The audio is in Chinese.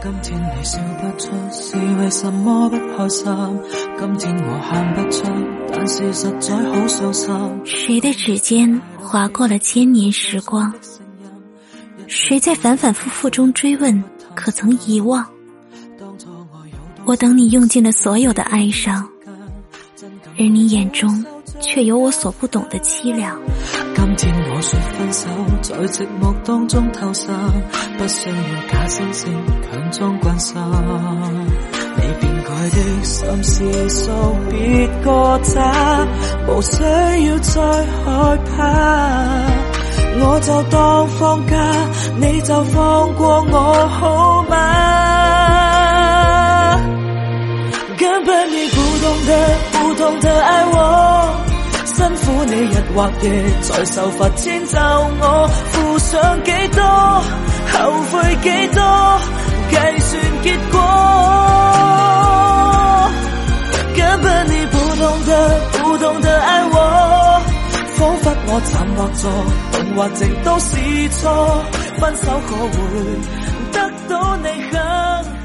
今天你笑不出，是为什么不开心？今天我喊不出，但是实在好伤心。谁的指尖划过了千年时光？谁在反反复复中追问，可曾遗忘？我等你用尽了所有的哀伤，而你眼中却有我所不懂的凄凉。今天我说分手，在寂寞当中偷生，不需要假惺惺，强装关心。你变改的心事数，别个找，无需要再害怕。我就当放假，你就放过我好吗？根本你不懂得，不懂得爱我。或夜，在受罚迁就我，付上几多，后悔几多，计算结果。根本你不懂得，不懂得爱我，仿佛我站或坐，动或静都是错。分手可会得到你肯？